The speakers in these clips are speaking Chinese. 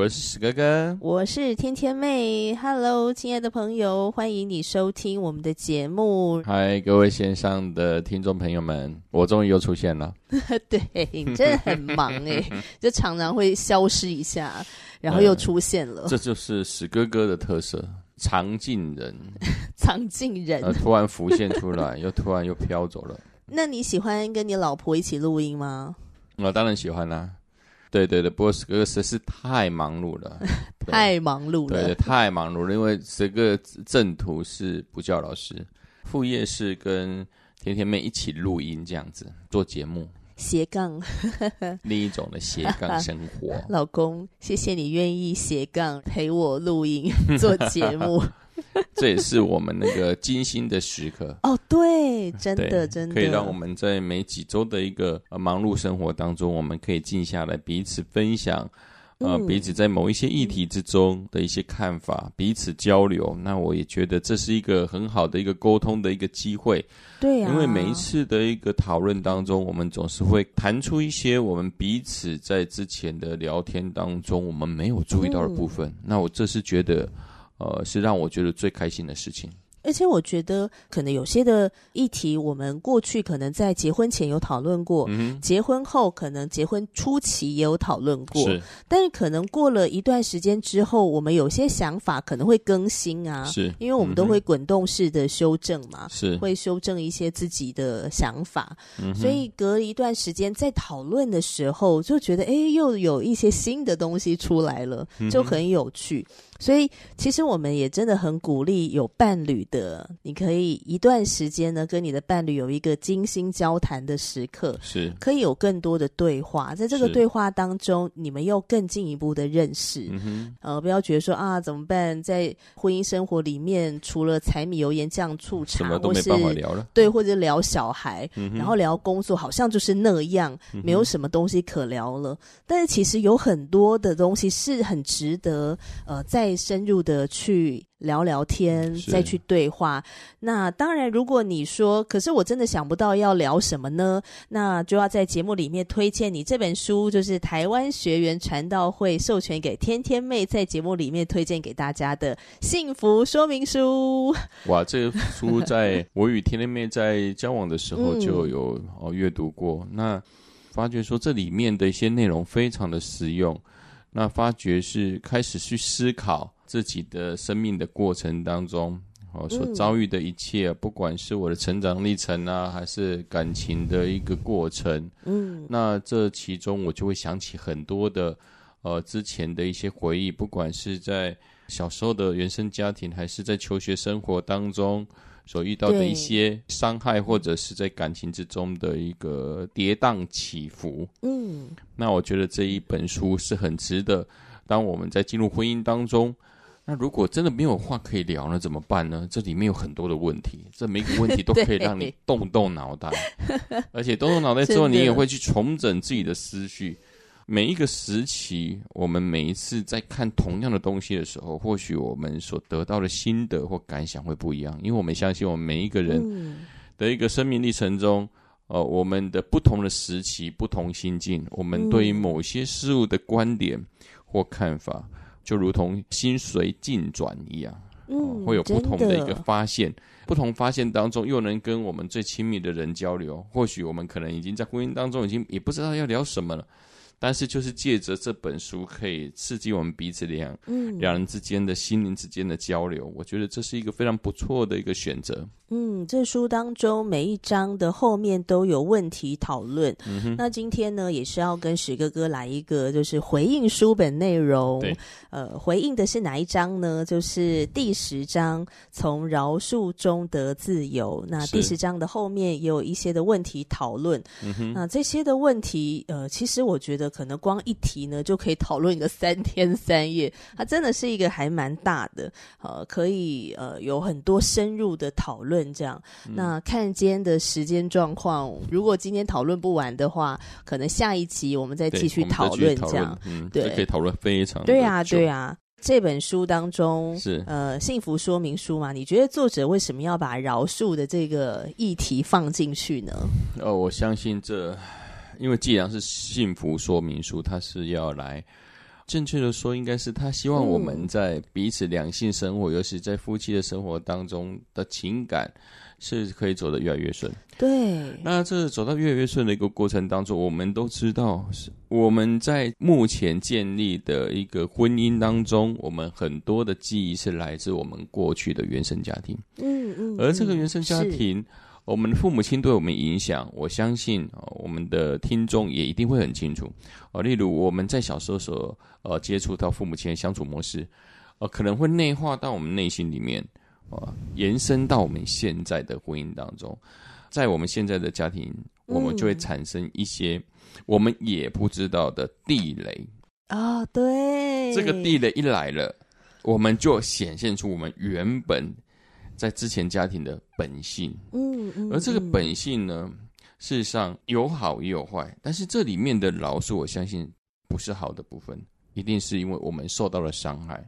我是史哥哥，我是天天妹。Hello，亲爱的朋友，欢迎你收听我们的节目。嗨，各位线上的听众朋友们，我终于又出现了。对，你真的很忙哎，就常常会消失一下，然后又出现了。嗯、这就是史哥哥的特色，常进人，常进人，突然浮现出来，又突然又飘走了。那你喜欢跟你老婆一起录音吗？我当然喜欢啦、啊。对对对，不过史哥哥实在是太忙碌了，太忙碌了，对，对，太忙碌了。因为这个正途是补教老师，副业是跟甜甜妹一起录音这样子做节目，斜杠，另一种的斜杠生活。老公，谢谢你愿意斜杠陪我录音做节目。这也是我们那个精心的时刻 哦，对，真的真的，可以让我们在每几周的一个忙碌生活当中，我们可以静下来彼此分享，呃，彼此在某一些议题之中的一些看法，彼此交流。那我也觉得这是一个很好的一个沟通的一个机会，对啊，因为每一次的一个讨论当中，我们总是会谈出一些我们彼此在之前的聊天当中我们没有注意到的部分。嗯，那我这是觉得。呃，是让我觉得最开心的事情。而且我觉得，可能有些的议题，我们过去可能在结婚前有讨论过，嗯，结婚后可能结婚初期也有讨论过，是。但是可能过了一段时间之后，我们有些想法可能会更新啊，是，因为我们都会滚动式的修正嘛，是，会修正一些自己的想法，嗯，所以隔一段时间在讨论的时候，就觉得哎，又有一些新的东西出来了，就很有趣。嗯，所以其实我们也真的很鼓励有伴侣的，你可以一段时间呢，跟你的伴侣有一个精心交谈的时刻，是可以有更多的对话，在这个对话当中，你们又更进一步的认识。嗯呃，不要觉得说啊，怎么办？在婚姻生活里面，除了柴米油盐酱醋茶，什么都没办法聊了。对，或者聊小孩，嗯，然后聊工作，好像就是那样，没有什么东西可聊了。嗯，但是其实有很多的东西是很值得，呃，再深入的去。聊聊天，再去对话。那当然，如果你说，可是我真的想不到要聊什么呢？那就要在节目里面推荐你这本书，就是台湾学员传道会授权给天天妹在节目里面推荐给大家的幸福说明书。哇，这个书在我与天天妹在交往的时候就有、嗯、哦阅读过，那发觉说这里面的一些内容非常的实用，那发觉是开始去思考。自己的生命的过程当中，哦，所遭遇的一切，嗯，不管是我的成长历程啊，还是感情的一个过程，嗯，那这其中我就会想起很多的，呃，之前的一些回忆，不管是在小时候的原生家庭，还是在求学生活当中所遇到的一些伤害，或者是在感情之中的一个跌宕起伏，嗯，那我觉得这一本书是很值得，当我们在进入婚姻当中。那如果真的没有话可以聊了，怎么办呢？这里面有很多的问题，这每个问题都可以让你 动动脑袋，而且动动脑袋之后，你也会去重整自己的思绪。每一个时期，我们每一次在看同样的东西的时候，或许我们所得到的心得或感想会不一样，因为我们相信，我们每一个人的一个生命历程中，呃，我们的不同的时期、不同心境，我们对于某些事物的观点或看法。就如同心随境转一样，嗯，会有不同的一个发现，不同发现当中又能跟我们最亲密的人交流。或许我们可能已经在婚姻当中已经也不知道要聊什么了，但是就是借着这本书，可以刺激我们彼此两嗯两人之间的心灵之间的交流。我觉得这是一个非常不错的一个选择。嗯，这书当中每一章的后面都有问题讨论。嗯哼，那今天呢，也是要跟史哥哥来一个，就是回应书本内容。对，呃，回应的是哪一章呢？就是第十章，从饶恕中得自由。那第十章的后面也有一些的问题讨论。嗯哼，那这些的问题，呃，其实我觉得。可能光一题呢，就可以讨论一个三天三夜。它真的是一个还蛮大的，呃，可以呃有很多深入的讨论。这样，嗯、那看今天的时间状况，如果今天讨论不完的话，可能下一集我们再继续讨论。这样，嗯，对，可以讨论非常对啊，对啊。这本书当中是呃幸福说明书嘛？你觉得作者为什么要把饶恕的这个议题放进去呢？哦，我相信这。因为既然是幸福说明书，他是要来，正确的说，应该是他希望我们在彼此两性生活，嗯、尤其在夫妻的生活当中的情感，是可以走得越来越顺。对，那这走到越来越顺的一个过程当中，我们都知道，是我们在目前建立的一个婚姻当中，我们很多的记忆是来自我们过去的原生家庭。嗯嗯，而这个原生家庭。我们的父母亲对我们影响，我相信我们的听众也一定会很清楚。哦，例如我们在小时候所呃接触到父母亲的相处模式，呃，可能会内化到我们内心里面，呃，延伸到我们现在的婚姻当中，在我们现在的家庭，我们就会产生一些我们也不知道的地雷啊。对，这个地雷一来了，我们就显现出我们原本。在之前家庭的本性，嗯，嗯，而这个本性呢，事实上有好也有坏，但是这里面的饶恕，我相信不是好的部分，一定是因为我们受到了伤害，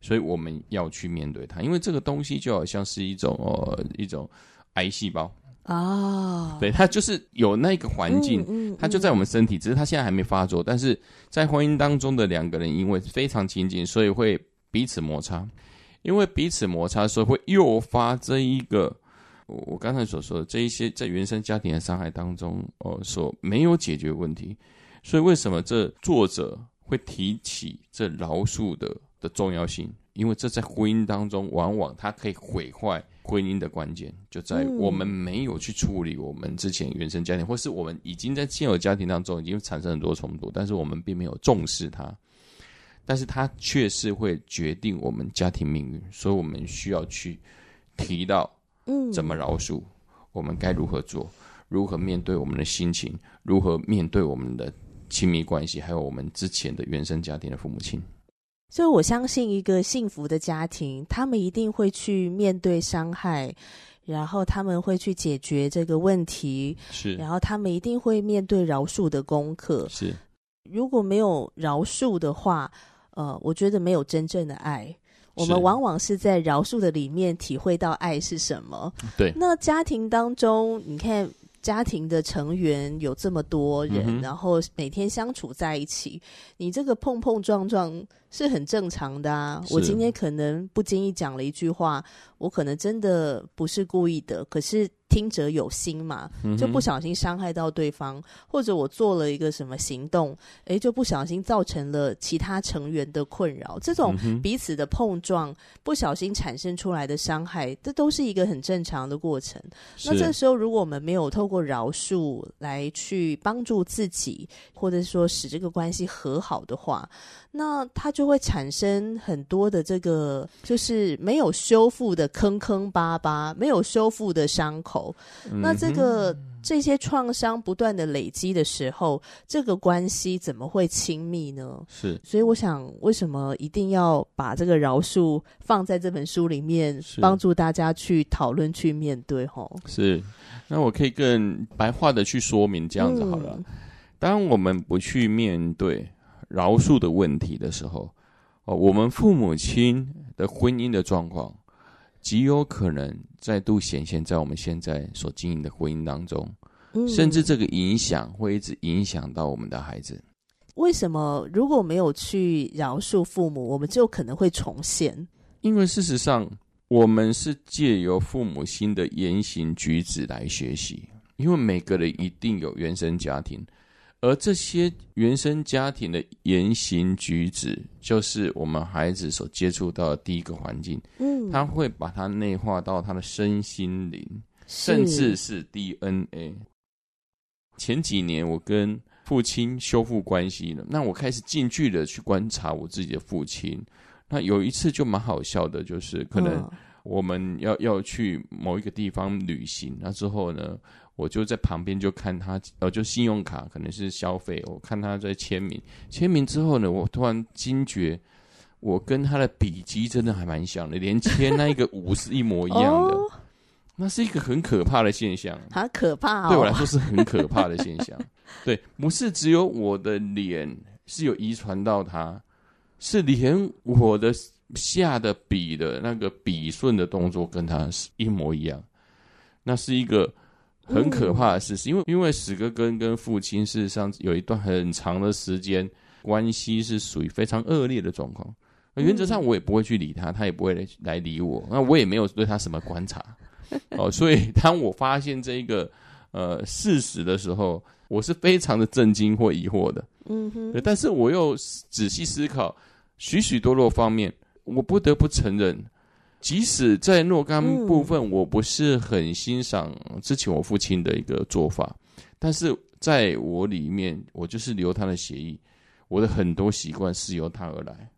所以我们要去面对它，因为这个东西就好像是一种呃一种癌细胞。啊，对，它就是有那个环境，嗯，嗯，它就在我们身体，只是它现在还没发作，但是在婚姻当中的两个人因为非常亲近，所以会彼此摩擦。因为彼此摩擦的时候，会诱发这一个我我刚才所说的这一些在原生家庭的伤害当中，哦，所没有解决问题。所以为什么这作者会提起这饶恕的的重要性？因为这在婚姻当中，往往它可以毁坏婚姻的关键，就在我们没有去处理我们之前原生家庭，或是我们已经在现有家庭当中已经产生很多冲突，但是我们并没有重视它。但是它却是会决定我们家庭命运，所以我们需要去提到，嗯，怎么饶恕，我们该如何做，如何面对我们的心情，如何面对我们的亲密关系，还有我们之前的原生家庭的父母亲。所以我相信，一个幸福的家庭，他们一定会去面对伤害，然后他们会去解决这个问题，是，然后他们一定会面对饶恕的功课，是。如果没有饶恕的话，呃，我觉得没有真正的爱，我们往往是在饶恕的里面体会到爱是什么。对，那家庭当中，你看家庭的成员有这么多人，嗯、然后每天相处在一起，你这个碰碰撞撞是很正常的啊。我今天可能不经意讲了一句话，我可能真的不是故意的，可是。听者有心嘛，就不小心伤害到对方，嗯、或者我做了一个什么行动，诶，就不小心造成了其他成员的困扰。这种彼此的碰撞，不小心产生出来的伤害，这都是一个很正常的过程。那这时候，如果我们没有透过饶恕来去帮助自己，或者说使这个关系和好的话，那它就会产生很多的这个，就是没有修复的坑坑巴巴，没有修复的伤口。那这个这些创伤不断的累积的时候，这个关系怎么会亲密呢？是，所以我想，为什么一定要把这个饶恕放在这本书里面，帮助大家去讨论、去面对？吼，是。那我可以更白话的去说明这样子好了。嗯、当我们不去面对饶恕的问题的时候，哦，我们父母亲的婚姻的状况。极有可能再度显现在我们现在所经营的婚姻当中，嗯，甚至这个影响会一直影响到我们的孩子。为什么如果没有去饶恕父母，我们就可能会重现？因为事实上，我们是借由父母心的言行举止来学习。因为每个人一定有原生家庭，而这些原生家庭的言行举止，就是我们孩子所接触到的第一个环境。嗯，他会把它内化到他的身心灵，甚至是 DNA。前几年我跟父亲修复关系了，那我开始近距离的去观察我自己的父亲。那有一次就蛮好笑的，就是可能我们要要去某一个地方旅行，那之后呢，我就在旁边就看他，呃，就信用卡可能是消费，我看他在签名，签名之后呢，我突然惊觉，我跟他的笔迹真的还蛮像的，连签那一个 五是一模一样的，那是一个很可怕的现象，好可怕哦，对我来说是很可怕的现象，对，不是只有我的脸是有遗传到他，是连我的下的笔的那个笔顺的动作跟他是一模一样，那是一个。很可怕的事实，因为因为史哥跟跟父亲事实上有一段很长的时间关系是属于非常恶劣的状况。原则上我也不会去理他，他也不会来来理我。那我也没有对他什么观察 哦。所以当我发现这一个呃事实的时候，我是非常的震惊或疑惑的。嗯哼。但是我又仔细思考许许多多方面，我不得不承认。即使在若干部分我不是很欣赏之前我父亲的一个做法，但是在我里面，我就是留他的协议，我的很多习惯是由他而来。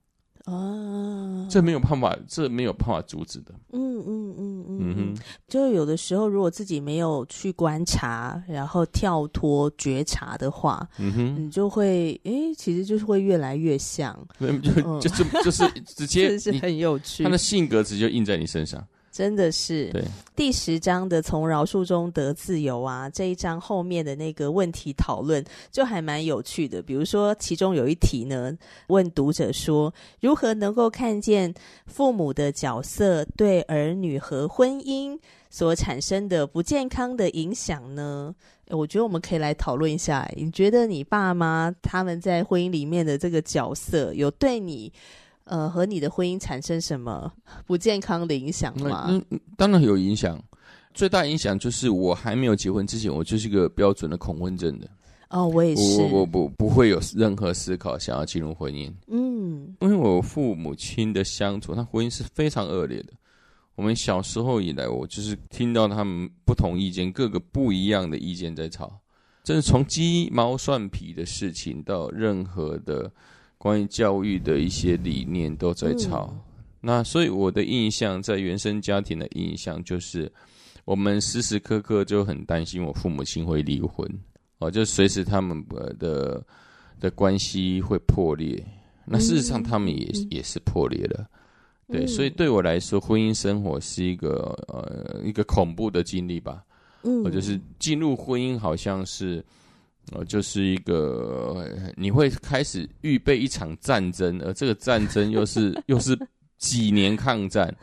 啊，这没有办法，这没有办法阻止的。嗯嗯嗯嗯嗯，就有的时候，如果自己没有去观察，然后跳脱觉察的话，嗯哼，你就会，诶，其实就是会越来越像，就就就就是直接是很有趣，他的性格直接印在你身上。真的是，对第十章的从饶恕中得自由啊，这一章后面的那个问题讨论就还蛮有趣的。比如说，其中有一题呢，问读者说，如何能够看见父母的角色对儿女和婚姻所产生的不健康的影响呢？我觉得我们可以来讨论一下。你觉得你爸妈他们在婚姻里面的这个角色有对你？呃，和你的婚姻产生什么不健康的影响吗？嗯，嗯，当然有影响。最大影响就是我还没有结婚之前，我就是一个标准的恐婚症的。哦，我也是。我我不不会有任何思考想要进入婚姻。嗯，因为我父母亲的相处，他婚姻是非常恶劣的。我们小时候以来，我就是听到他们不同意见，各个不一样的意见在吵，真是从鸡毛蒜皮的事情到任何的。关于教育的一些理念都在吵，嗯、那所以我的印象，在原生家庭的印象就是，我们时时刻刻就很担心我父母亲会离婚，哦，就随时他们的的关系会破裂。那事实上他们也、嗯、也是破裂了，对，嗯、所以对我来说，婚姻生活是一个呃一个恐怖的经历吧，嗯，我就是进入婚姻好像是。哦，就是一个你会开始预备一场战争，而这个战争又是又是几年抗战。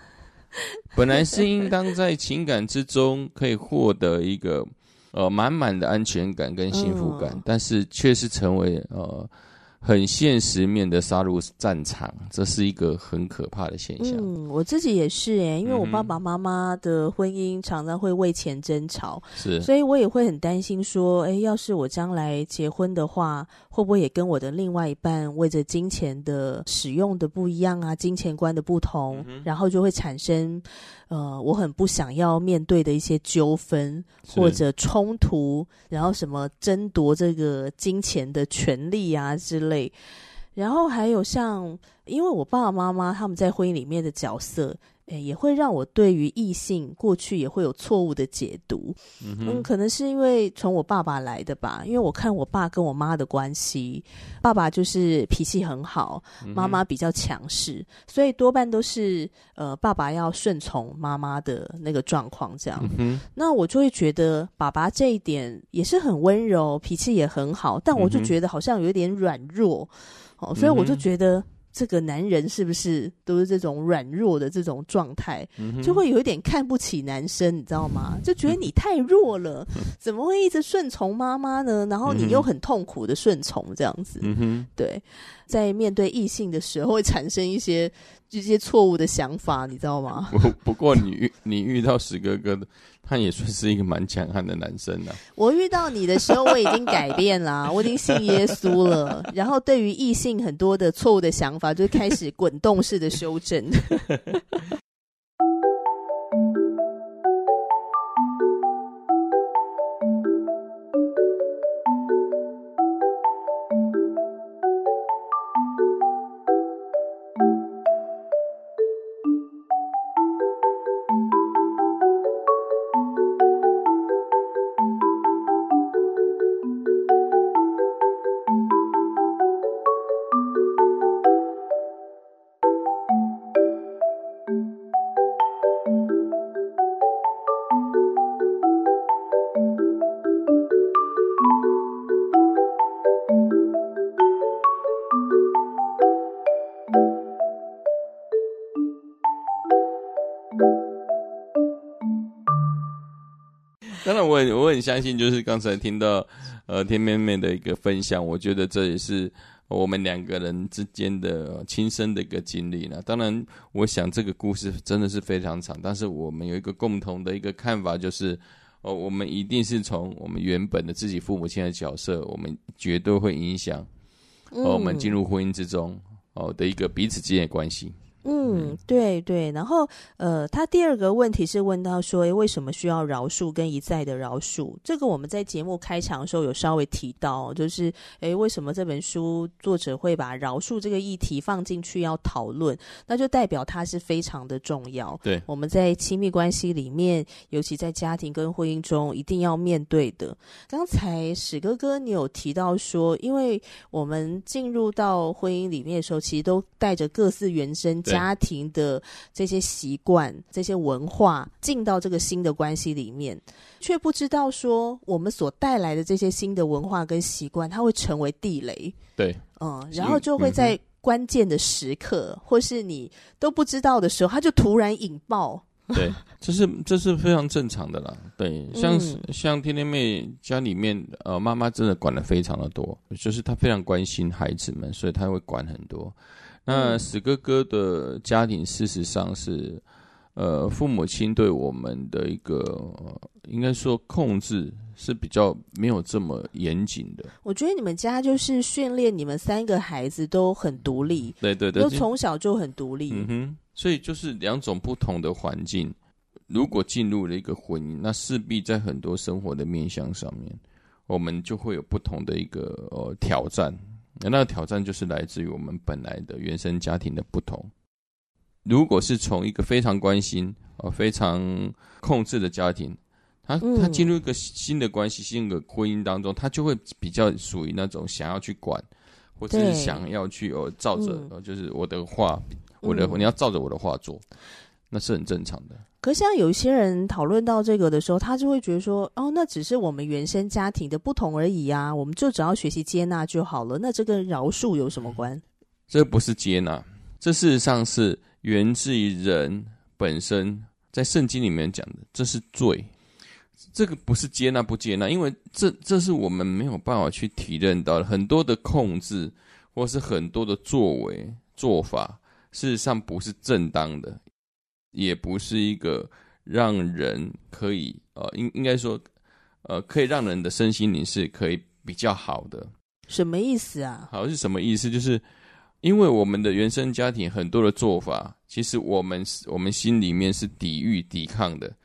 本来是应当在情感之中可以获得一个呃满满的安全感跟幸福感，但是却是成为呃。很现实面的杀入战场，这是一个很可怕的现象。嗯，我自己也是诶，因为我爸爸妈妈的婚姻常常会为钱争吵，是，所以我也会很担心说，诶，要是我将来结婚的话，会不会也跟我的另外一半为着金钱的使用的不一样啊，金钱观的不同，嗯、然后就会产生。呃，我很不想要面对的一些纠纷或者冲突，然后什么争夺这个金钱的权利啊之类，然后还有像，因为我爸爸妈妈他们在婚姻里面的角色。诶，也会让我对于异性过去也会有错误的解读。嗯，嗯，可能是因为从我爸爸来的吧。因为我看我爸跟我妈的关系，爸爸就是脾气很好，妈妈比较强势，嗯，所以多半都是呃爸爸要顺从妈妈的那个状况这样。嗯，那我就会觉得爸爸这一点也是很温柔，脾气也很好，但我就觉得好像有点软弱。哦，所以我就觉得。这个男人是不是都是这种软弱的这种状态，嗯、就会有一点看不起男生，你知道吗？就觉得你太弱了，怎么会一直顺从妈妈呢？然后你又很痛苦的顺从这样子，嗯、哼对，在面对异性的时候会产生一些这些错误的想法，你知道吗？不不过你遇你遇到史哥哥的，他也算是一个蛮强悍的男生呐。我遇到你的时候，我已经改变了，我已经信耶稣了。然后对于异性很多的错误的想法，就开始滚动式的修正。相信，就是刚才听到呃天妹妹的一个分享，我觉得这也是我们两个人之间的亲身的一个经历呢。当然，我想这个故事真的是非常长，但是我们有一个共同的一个看法，就是哦，我们一定是从我们原本的自己父母亲的角色，我们绝对会影响，哦，我们进入婚姻之中哦的一个彼此之间的关系。嗯，对对，然后呃，他第二个问题是问到说，诶，为什么需要饶恕跟一再的饶恕？这个我们在节目开场的时候有稍微提到，就是诶，为什么这本书作者会把饶恕这个议题放进去要讨论？那就代表它是非常的重要。对，我们在亲密关系里面，尤其在家庭跟婚姻中，一定要面对的。刚才史哥哥你有提到说，因为我们进入到婚姻里面的时候，其实都带着各自原生家庭的这些习惯、这些文化进到这个新的关系里面，却不知道说我们所带来的这些新的文化跟习惯，它会成为地雷。对，嗯，然后就会在关键的时刻，嗯、或是你都不知道的时候，它就突然引爆。对，这是这是非常正常的啦。对，像、嗯、像天天妹家里面，呃，妈妈真的管的非常的多，就是她非常关心孩子们，所以她会管很多。那史哥哥的家庭，事实上是，呃，父母亲对我们的一个，呃、应该说控制是比较没有这么严谨的。我觉得你们家就是训练你们三个孩子都很独立，对对对，都从小就很独立。嗯哼，所以就是两种不同的环境，如果进入了一个婚姻，那势必在很多生活的面向上面，我们就会有不同的一个呃挑战。那那个挑战就是来自于我们本来的原生家庭的不同。如果是从一个非常关心、呃非常控制的家庭，他他进入一个新的关系、新的婚姻当中，他就会比较属于那种想要去管，或者是想要去呃照着，呃就是我的话，我的你要照着我的话做，那是很正常的。可是像有一些人讨论到这个的时候，他就会觉得说：“哦，那只是我们原生家庭的不同而已啊，我们就只要学习接纳就好了。那这跟饶恕有什么关？”这不是接纳，这事实上是源自于人本身在圣经里面讲的，这是罪。这个不是接纳不接纳，因为这这是我们没有办法去体认到的很多的控制，或是很多的作为做法，事实上不是正当的。也不是一个让人可以呃，应应该说，呃，可以让人的身心灵是可以比较好的。什么意思啊？好，是什么意思？就是因为我们的原生家庭很多的做法，其实我们我们心里面是抵御、抵抗的。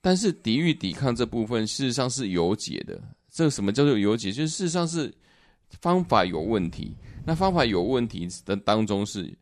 但是抵御、抵抗这部分，事实上是有解的。这个什么叫做有解？就是事实上是方法有问题。那方法有问题的当中是。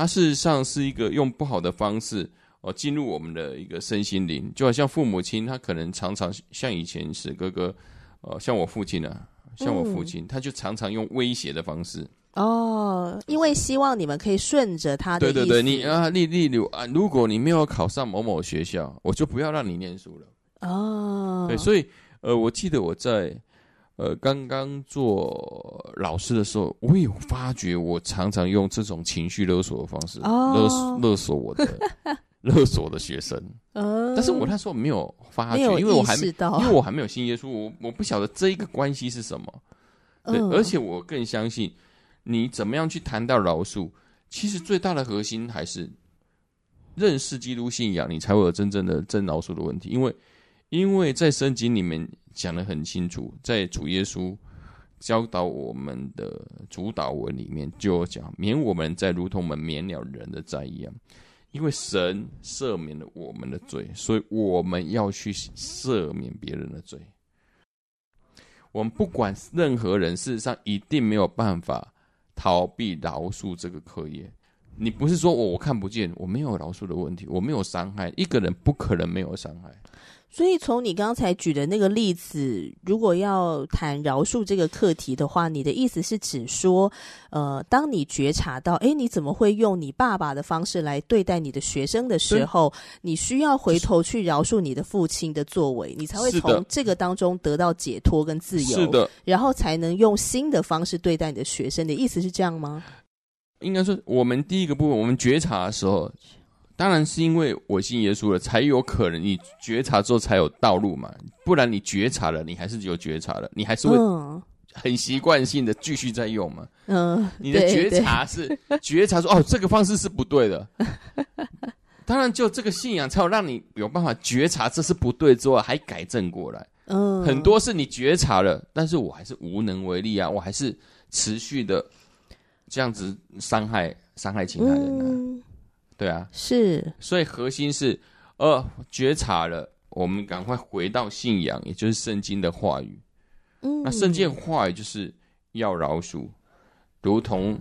它事实上是一个用不好的方式哦进入我们的一个身心灵，就好像父母亲，他可能常常像以前是哥哥，呃，像我父亲啊，像我父亲，嗯、他就常常用威胁的方式哦，因为希望你们可以顺着他的。对对对，你啊，例例如啊，如果你没有考上某某学校，我就不要让你念书了。哦，对，所以呃，我记得我在。呃，刚刚做老师的时候，我有发觉，我常常用这种情绪勒索的方式勒勒索我的 勒索的学生。但是我那时候没有发觉，因为我还没因为我还没有信耶稣，我我不晓得这一个关系是什么。对，而且我更相信，你怎么样去谈到饶恕，其实最大的核心还是认识基督信仰，你才会有真正的真饶恕的问题。因为，因为在圣经里面讲得很清楚，在主耶稣教导我们的主祷文里面就讲，免我们在如同我们免了人的债一样。因为神赦免了我们的罪，所以我们要去赦免别人的罪。我们不管任何人，事实上一定没有办法逃避饶恕这个课业。你不是说我我看不见，我没有饶恕的问题，我没有伤害一个人，不可能没有伤害。所以，从你刚才举的那个例子，如果要谈饶恕这个课题的话，你的意思是指说，呃，当你觉察到，哎，你怎么会用你爸爸的方式来对待你的学生的时候，你需要回头去饶恕你的父亲的作为，你才会从这个当中得到解脱跟自由，是的，然后才能用新的方式对待你的学生。你的意思是这样吗？应该说，我们第一个部分，我们觉察的时候。当然是因为我信耶稣了，才有可能你觉察之后才有道路嘛。不然你觉察了，你还是有觉察了，你还是会很习惯性的继续在用嘛。嗯，你的觉察是觉察说哦，这个方式是不对的。当然，就这个信仰才有让你有办法觉察这是不对之后还改正过来。嗯，很多是你觉察了，但是我还是无能为力啊，我还是持续的这样子伤害伤害其他人啊。嗯对啊，是，所以核心是，呃，觉察了，我们赶快回到信仰，也就是圣经的话语。嗯，那圣经的话语就是要饶恕，如同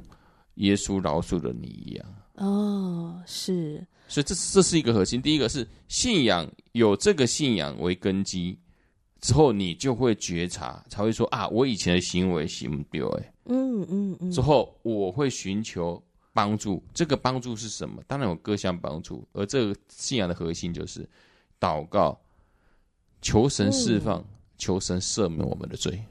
耶稣饶恕了你一样。哦，是，所以这这是一个核心。第一个是信仰，有这个信仰为根基之后，你就会觉察，才会说啊，我以前的行为行不对，嗯嗯嗯，之后我会寻求。帮助，这个帮助是什么？当然有各项帮助，而这个信仰的核心就是祷告，求神释放，嗯、求神赦免我们的罪。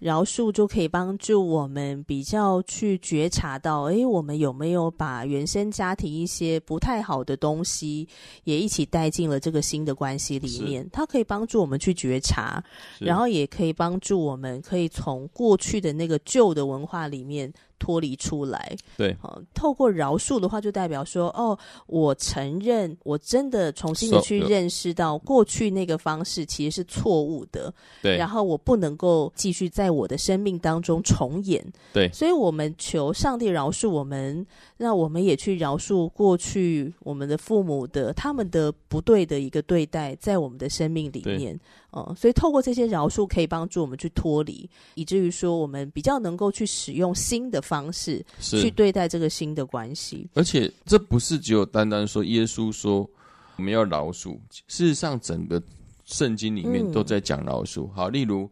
饶恕就可以帮助我们比较去觉察到，诶，我们有没有把原生家庭一些不太好的东西也一起带进了这个新的关系里面？它可以帮助我们去觉察，然后也可以帮助我们可以从过去的那个旧的文化里面。脱离出来，对，透过饶恕的话，就代表说，哦，我承认，我真的重新的去认识到过去那个方式其实是错误的，对，然后我不能够继续在我的生命当中重演，对，所以我们求上帝饶恕我们，那我们也去饶恕过去我们的父母的他们的不对的一个对待，在我们的生命里面。哦，所以透过这些饶恕，可以帮助我们去脱离，以至于说我们比较能够去使用新的方式去对待这个新的关系。而且这不是只有单单说耶稣说我们要饶恕，事实上整个圣经里面都在讲饶恕。嗯、好，例如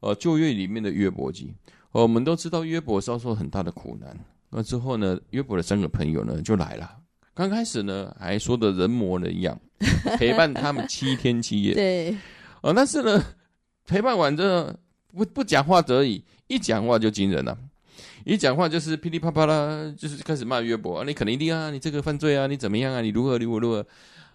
呃旧约里面的约伯记，我们都知道约伯遭受很大的苦难，那之后呢，约伯的三个朋友呢就来了，刚开始呢还说的人模人样，陪伴他们七天七夜。对。哦，但是呢，陪伴完之后不不讲话则已，一讲话就惊人了。一讲话就是噼里啪啪啦，就是开始骂约伯啊，你肯定一定啊，你这个犯罪啊，你怎么样啊，你如何如何如何。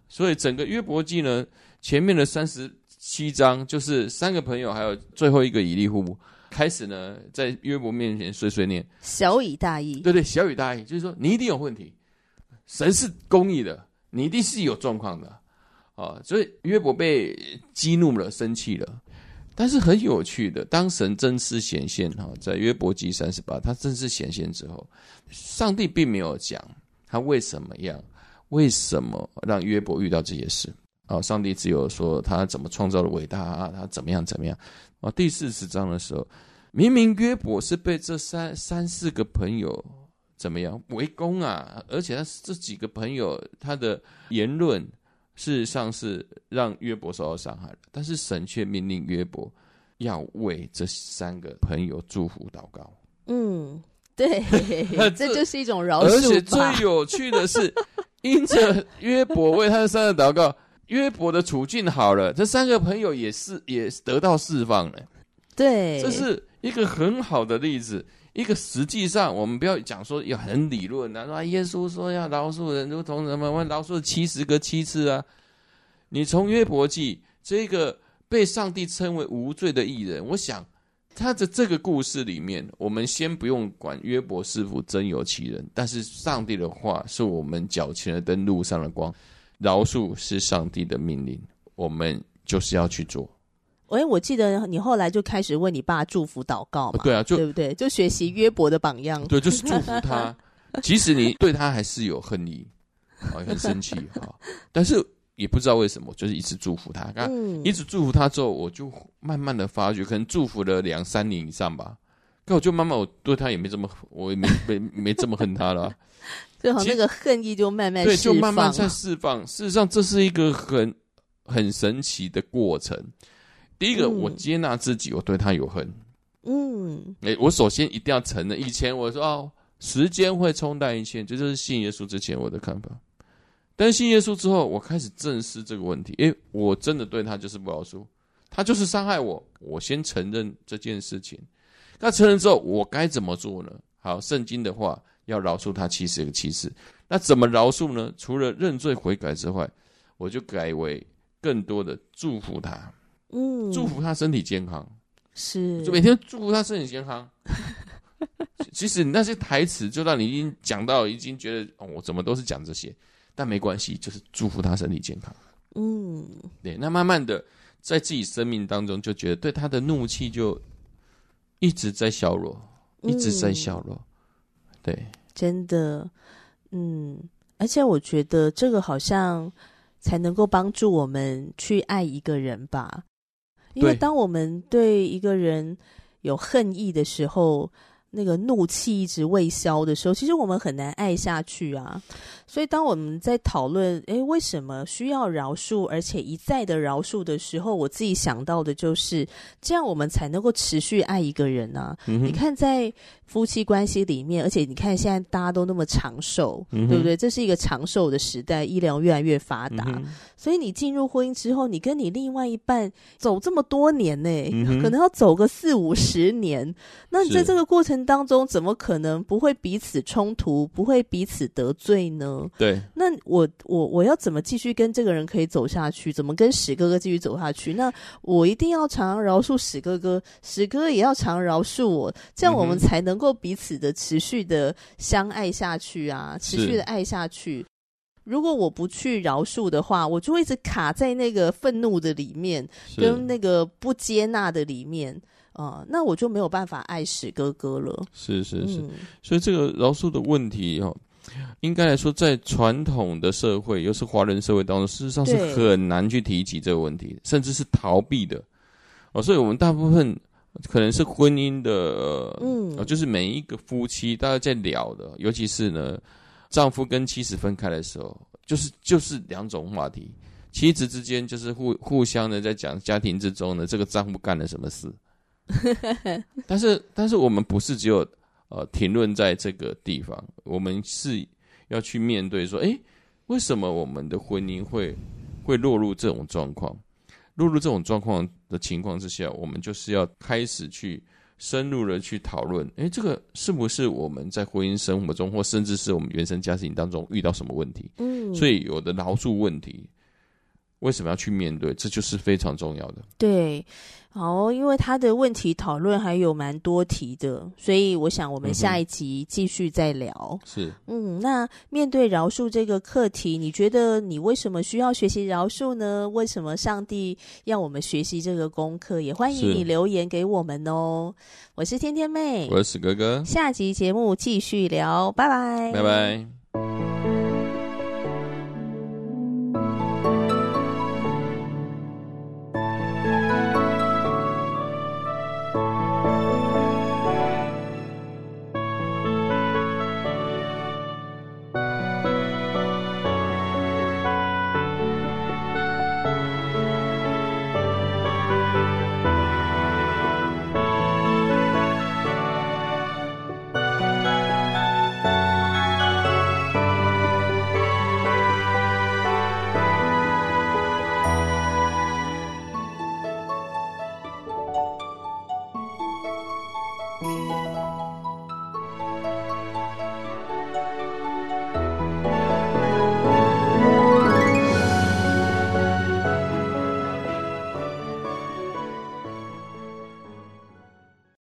所以整个约伯记呢，前面的三十七章就是三个朋友，还有最后一个以利户，开始呢在约伯面前碎碎念，小以大义，对对，小以大义，就是说你一定有问题，神是公义的，你一定是有状况的。啊，所以约伯被激怒了，生气了。但是很有趣的，当神真实显现哈，在约伯记三十八，他真实显现之后，上帝并没有讲他为什么样，为什么让约伯遇到这些事啊？上帝只有说他怎么创造了伟大啊，他怎么样怎么样啊？第四十章的时候，明明约伯是被这三三四个朋友怎么样围攻啊，而且他这几个朋友他的言论。事实上是让约伯受到伤害了，但是神却命令约伯要为这三个朋友祝福祷告。嗯，对，这就是一种饶恕。而且最有趣的是，因着约伯为他的三个祷告，约伯的处境好了，这三个朋友也是也得到释放了。对，这是一个很好的例子。一个实际上，我们不要讲说要很理论啊，说耶稣说要饶恕人如同什么，我饶恕七十个七次啊。你从约伯记这个被上帝称为无罪的艺人，我想他的这个故事里面，我们先不用管约伯是否真有其人，但是上帝的话是我们脚前的灯，路上的光，饶恕是上帝的命令，我们就是要去做。哎，我记得你后来就开始为你爸祝福祷告嘛，对啊，就对不对？就学习约伯的榜样，对，就是祝福他。即使你对他还是有恨意，啊，很生气哈，但是。也不知道为什么，就是一直祝福他。嗯，一直祝福他之后，我就慢慢的发觉，可能祝福了两三年以上吧。可我就慢慢，我对他也没这么，我也没没没这么恨他了。最好那个恨意就慢慢对，就慢慢在释放。事实上，这是一个很很神奇的过程。第一个，我接纳自己，我对他有恨。嗯，哎，我首先一定要承认，以前我说哦，时间会冲淡一切，这就是信耶稣之前我的看法。但信耶稣之后，我开始正视这个问题。诶，我真的对他就是不饶恕，他就是伤害我。我先承认这件事情。那承认之后，我该怎么做呢？好，圣经的话要饶恕他七十个七次。那怎么饶恕呢？除了认罪悔改之外，我就改为更多的祝福他。嗯，祝福他身体健康。是，就每天祝福他身体健康。其实你那些台词就让你已经讲到，已经觉得哦，我怎么都是讲这些。但没关系，就是祝福他身体健康。嗯，对。那慢慢的，在自己生命当中，就觉得对他的怒气就一直在消弱，一直在消弱。嗯、对，真的，嗯。而且我觉得这个好像才能够帮助我们去爱一个人吧。因为当我们对一个人有恨意的时候，那个怒气一直未消的时候，其实我们很难爱下去啊。所以，当我们在讨论，诶，为什么需要饶恕，而且一再的饶恕的时候，我自己想到的就是，这样我们才能够持续爱一个人啊。嗯、你看，在夫妻关系里面，而且你看现在大家都那么长寿，嗯、对不对？这是一个长寿的时代，医疗越来越发达，嗯、所以你进入婚姻之后，你跟你另外一半走这么多年呢，嗯、可能要走个四五十年。那你在这个过程当中，怎么可能不会彼此冲突，不会彼此得罪呢？对，那我我我要怎么继续跟这个人可以走下去？怎么跟史哥哥继续走下去？那我一定要常常饶恕史哥哥，史哥哥也要常饶恕我，这样我们才能够彼此的持续的相爱下去啊，持续的爱下去。如果我不去饶恕的话，我就会一直卡在那个愤怒的里面，跟那个不接纳的里面啊、呃，那我就没有办法爱史哥哥了。是是是，嗯、所以这个饶恕的问题哦。应该来说，在传统的社会，又是华人社会当中，事实上是很难去提及这个问题，甚至是逃避的。哦，所以我们大部分可能是婚姻的，嗯，就是每一个夫妻大家在聊的，尤其是呢，丈夫跟妻子分开的时候，就是就是两种话题，妻子之间就是互互相的在讲家庭之中呢，这个丈夫干了什么事。但是，但是我们不是只有。呃，停论在这个地方，我们是要去面对说，哎，为什么我们的婚姻会会落入这种状况？落入这种状况的情况之下，我们就是要开始去深入的去讨论，诶，这个是不是我们在婚姻生活中，或甚至是我们原生家庭当中遇到什么问题？嗯，所以有的饶恕问题，为什么要去面对？这就是非常重要的。对。好，因为他的问题讨论还有蛮多题的，所以我想我们下一集继续再聊。嗯、是，嗯，那面对饶恕这个课题，你觉得你为什么需要学习饶恕呢？为什么上帝要我们学习这个功课？也欢迎你留言给我们哦。是我是天天妹，我是史哥哥，下集节目继续聊，拜拜，拜拜。